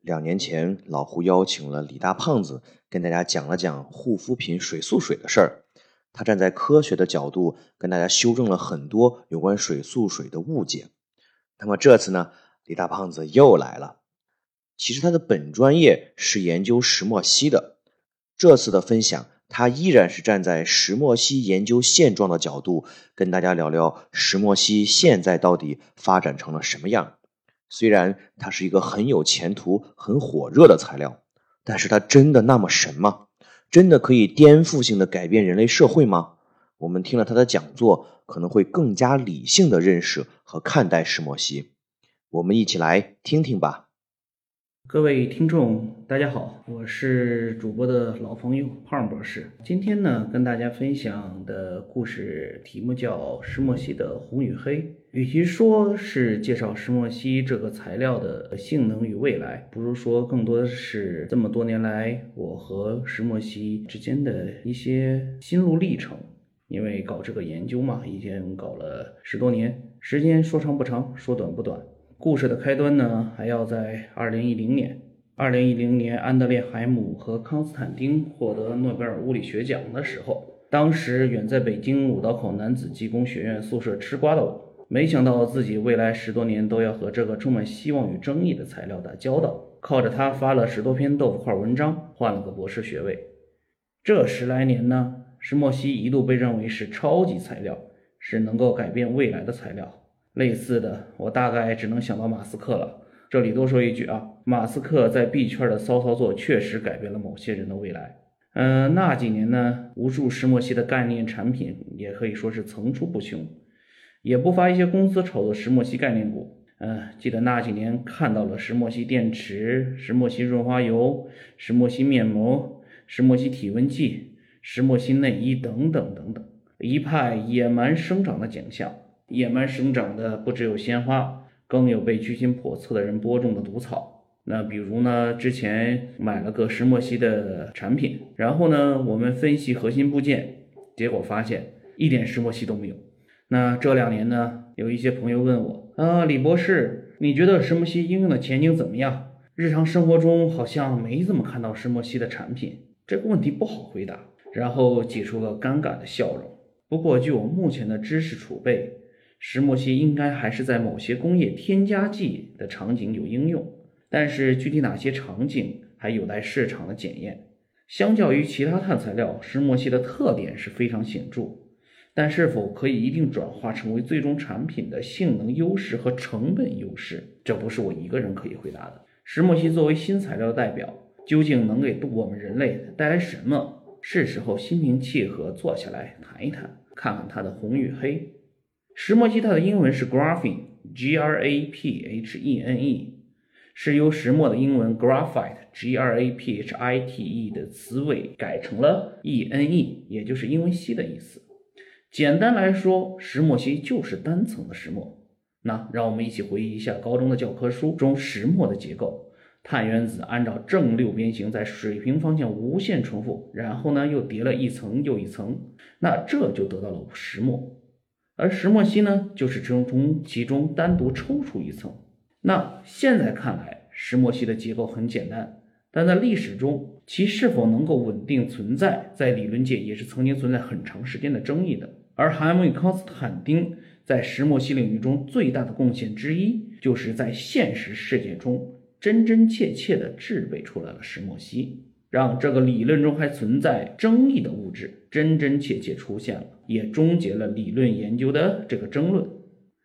两年前，老胡邀请了李大胖子跟大家讲了讲护肤品水素水的事儿。他站在科学的角度跟大家修正了很多有关水素水的误解。那么这次呢，李大胖子又来了。其实他的本专业是研究石墨烯的，这次的分享。他依然是站在石墨烯研究现状的角度，跟大家聊聊石墨烯现在到底发展成了什么样。虽然它是一个很有前途、很火热的材料，但是它真的那么神吗？真的可以颠覆性的改变人类社会吗？我们听了他的讲座，可能会更加理性的认识和看待石墨烯。我们一起来听听吧。各位听众，大家好，我是主播的老朋友胖博士。今天呢，跟大家分享的故事题目叫石墨烯的红与黑。与其说是介绍石墨烯这个材料的性能与未来，不如说更多的是这么多年来我和石墨烯之间的一些心路历程。因为搞这个研究嘛，已经搞了十多年，时间说长不长，说短不短。故事的开端呢，还要在二零一零年。二零一零年，安德烈海姆和康斯坦丁获得诺贝尔物理学奖的时候，当时远在北京五道口男子技工学院宿舍吃瓜的我，没想到自己未来十多年都要和这个充满希望与争议的材料打交道。靠着他发了十多篇豆腐块文章，换了个博士学位。这十来年呢，石墨烯一度被认为是超级材料，是能够改变未来的材料。类似的，我大概只能想到马斯克了。这里多说一句啊，马斯克在币圈的骚操作确实改变了某些人的未来。嗯，那几年呢，无数石墨烯的概念产品也可以说是层出不穷，也不乏一些公司炒作石墨烯概念股。嗯，记得那几年看到了石墨烯电池、石墨烯润滑油、石墨烯面膜、石墨烯体温计、石墨烯内衣等等等等，一派野蛮生长的景象。野蛮生长的不只有鲜花，更有被居心叵测的人播种的毒草。那比如呢，之前买了个石墨烯的产品，然后呢，我们分析核心部件，结果发现一点石墨烯都没有。那这两年呢，有一些朋友问我啊，李博士，你觉得石墨烯应用的前景怎么样？日常生活中好像没怎么看到石墨烯的产品，这个问题不好回答。然后挤出了尴尬的笑容。不过，据我目前的知识储备。石墨烯应该还是在某些工业添加剂的场景有应用，但是具体哪些场景还有待市场的检验。相较于其他碳材料，石墨烯的特点是非常显著，但是否可以一定转化成为最终产品的性能优势和成本优势，这不是我一个人可以回答的。石墨烯作为新材料的代表，究竟能给我们人类带来什么？是时候心平气和坐下来谈一谈，看看它的红与黑。石墨烯它的英文是 graphene，G R A P H E N E，是由石墨的英文 graphite，G R A P H I T E 的词尾改成了 E N E，也就是英文烯的意思。简单来说，石墨烯就是单层的石墨。那让我们一起回忆一下高中的教科书中石墨的结构：碳原子按照正六边形在水平方向无限重复，然后呢又叠了一层又一层，那这就得到了石墨。而石墨烯呢，就是从从其中单独抽出一层。那现在看来，石墨烯的结构很简单，但在历史中，其是否能够稳定存在，在理论界也是曾经存在很长时间的争议的。而海姆与康斯坦丁在石墨烯领域中最大的贡献之一，就是在现实世界中真真切切地制备出来了石墨烯。让这个理论中还存在争议的物质真真切切出现了，也终结了理论研究的这个争论。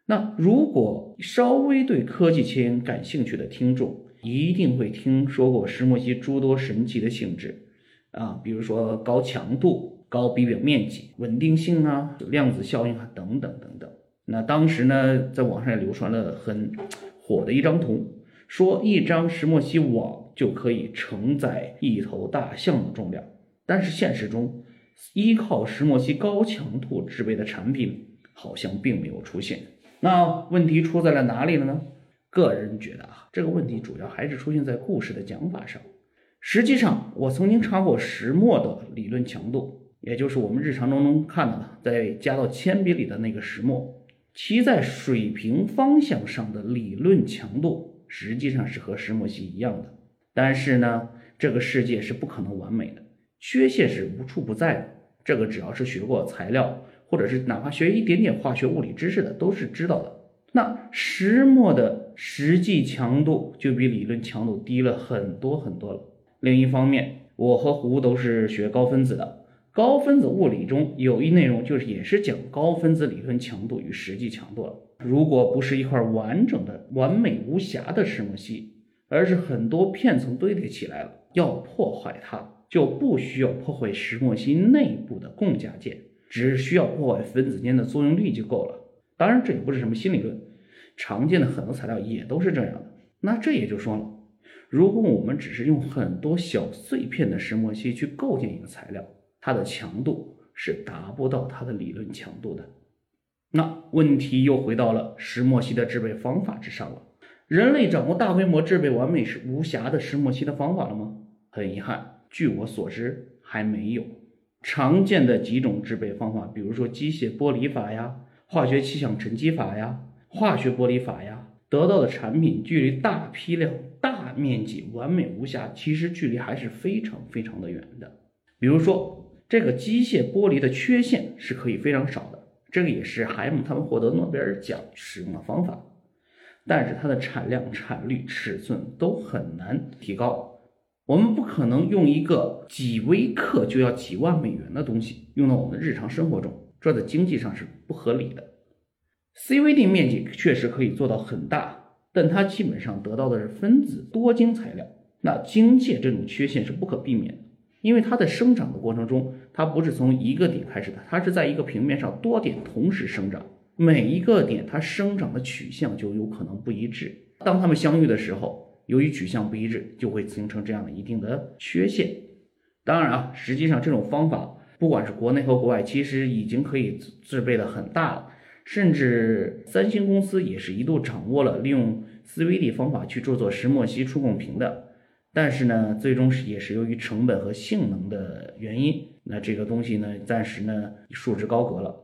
那如果稍微对科技前沿感兴趣的听众，一定会听说过石墨烯诸多神奇的性质啊，比如说高强度、高比表面积、稳定性啊、量子效应啊等等等等。那当时呢，在网上也流传了很火的一张图，说一张石墨烯网。就可以承载一头大象的重量。但是现实中，依靠石墨烯高强度制备的产品好像并没有出现。那问题出在了哪里了呢？个人觉得啊，这个问题主要还是出现在故事的讲法上。实际上，我曾经查过石墨的理论强度，也就是我们日常中能看到的，在加到铅笔里的那个石墨，其在水平方向上的理论强度实际上是和石墨烯一样的。但是呢，这个世界是不可能完美的，缺陷是无处不在的。这个只要是学过材料，或者是哪怕学一点点化学物理知识的，都是知道的。那石墨的实际强度就比理论强度低了很多很多了。另一方面，我和胡都是学高分子的，高分子物理中有一内容就是也是讲高分子理论强度与实际强度了。如果不是一块完整的、完美无瑕的石墨烯，而是很多片层堆叠起来了，要破坏它就不需要破坏石墨烯内部的共价键，只需要破坏分子间的作用力就够了。当然，这也不是什么新理论，常见的很多材料也都是这样的。那这也就说了。如果我们只是用很多小碎片的石墨烯去构建一个材料，它的强度是达不到它的理论强度的。那问题又回到了石墨烯的制备方法之上了。人类掌握大规模制备完美无瑕的石墨烯的方法了吗？很遗憾，据我所知还没有。常见的几种制备方法，比如说机械剥离法呀、化学气象沉积法呀、化学剥离法呀，得到的产品距离大批量。大面积完美无瑕，其实距离还是非常非常的远的。比如说，这个机械剥离的缺陷是可以非常少的，这个也是海姆他们获得诺贝尔奖使用的方法。但是它的产量、产率、尺寸都很难提高。我们不可能用一个几微克就要几万美元的东西用到我们的日常生活中，这在经济上是不合理的。CVD 面积确实可以做到很大。但它基本上得到的是分子多晶材料，那晶界这种缺陷是不可避免的，因为它在生长的过程中，它不是从一个点开始的，它是在一个平面上多点同时生长，每一个点它生长的取向就有可能不一致。当它们相遇的时候，由于取向不一致，就会形成这样的一定的缺陷。当然啊，实际上这种方法不管是国内和国外，其实已经可以制备的很大了。甚至三星公司也是一度掌握了利用 CVD 方法去制作石墨烯触控屏的，但是呢，最终是也是由于成本和性能的原因，那这个东西呢，暂时呢束之高阁了。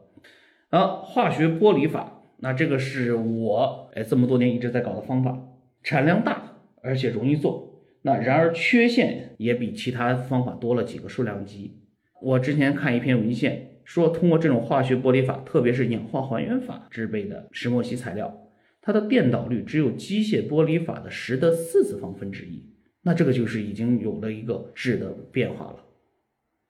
啊，化学剥离法，那这个是我哎这么多年一直在搞的方法，产量大而且容易做，那然而缺陷也比其他方法多了几个数量级。我之前看一篇文献。说通过这种化学剥离法，特别是氧化还原法制备的石墨烯材料，它的电导率只有机械剥离法的十的四次方分之一。那这个就是已经有了一个质的变化了。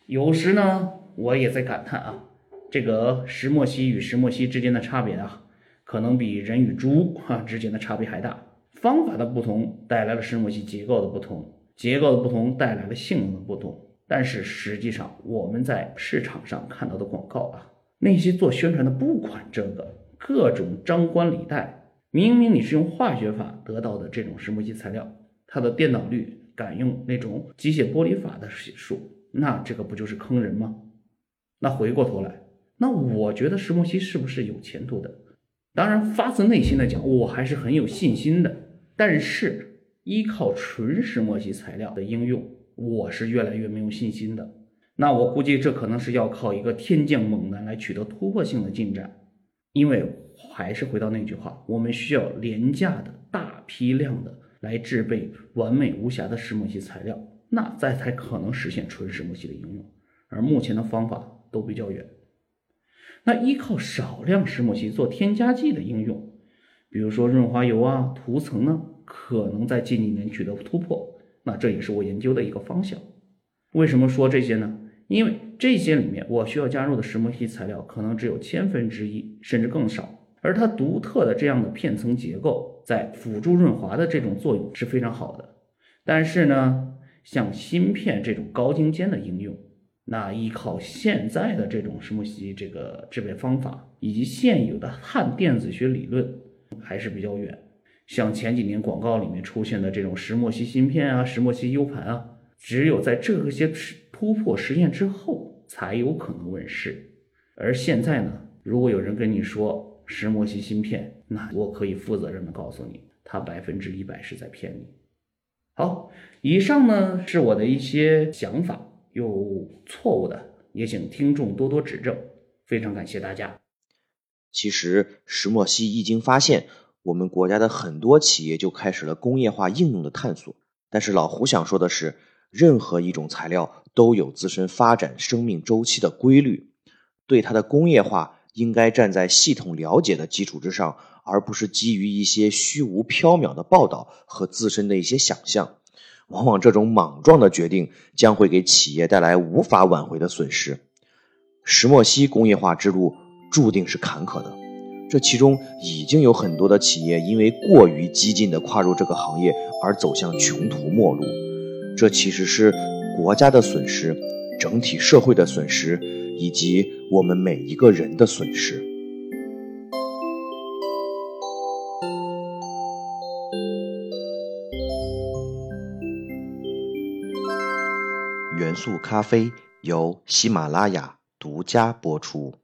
有时呢，我也在感叹啊，这个石墨烯与石墨烯之间的差别啊，可能比人与猪哈之间的差别还大。方法的不同带来了石墨烯结构的不同，结构的不同带来了性能的不同。但是实际上，我们在市场上看到的广告啊，那些做宣传的不管这个，各种张冠李戴，明明你是用化学法得到的这种石墨烯材料，它的电导率敢用那种机械剥离法的系数，那这个不就是坑人吗？那回过头来，那我觉得石墨烯是不是有前途的？当然，发自内心的讲，我还是很有信心的。但是依靠纯石墨烯材料的应用。我是越来越没有信心的，那我估计这可能是要靠一个天降猛男来取得突破性的进展，因为还是回到那句话，我们需要廉价的大批量的来制备完美无瑕的石墨烯材料，那再才可能实现纯石墨烯的应用，而目前的方法都比较远。那依靠少量石墨烯做添加剂的应用，比如说润滑油啊、涂层呢，可能在近几年取得突破。那这也是我研究的一个方向。为什么说这些呢？因为这些里面我需要加入的石墨烯材料可能只有千分之一，甚至更少。而它独特的这样的片层结构，在辅助润滑的这种作用是非常好的。但是呢，像芯片这种高精尖的应用，那依靠现在的这种石墨烯这个制备方法，以及现有的碳电子学理论，还是比较远。像前几年广告里面出现的这种石墨烯芯片啊、石墨烯 U 盘啊，只有在这些突破实验之后才有可能问世。而现在呢，如果有人跟你说石墨烯芯片，那我可以负责任的告诉你，他百分之一百是在骗你。好，以上呢是我的一些想法，有错误的也请听众多多指正，非常感谢大家。其实石墨烯一经发现，我们国家的很多企业就开始了工业化应用的探索。但是老胡想说的是，任何一种材料都有自身发展生命周期的规律，对它的工业化应该站在系统了解的基础之上，而不是基于一些虚无缥缈的报道和自身的一些想象。往往这种莽撞的决定将会给企业带来无法挽回的损失。石墨烯工业化之路注定是坎坷的。这其中已经有很多的企业因为过于激进地跨入这个行业而走向穷途末路，这其实是国家的损失、整体社会的损失，以及我们每一个人的损失。元素咖啡由喜马拉雅独家播出。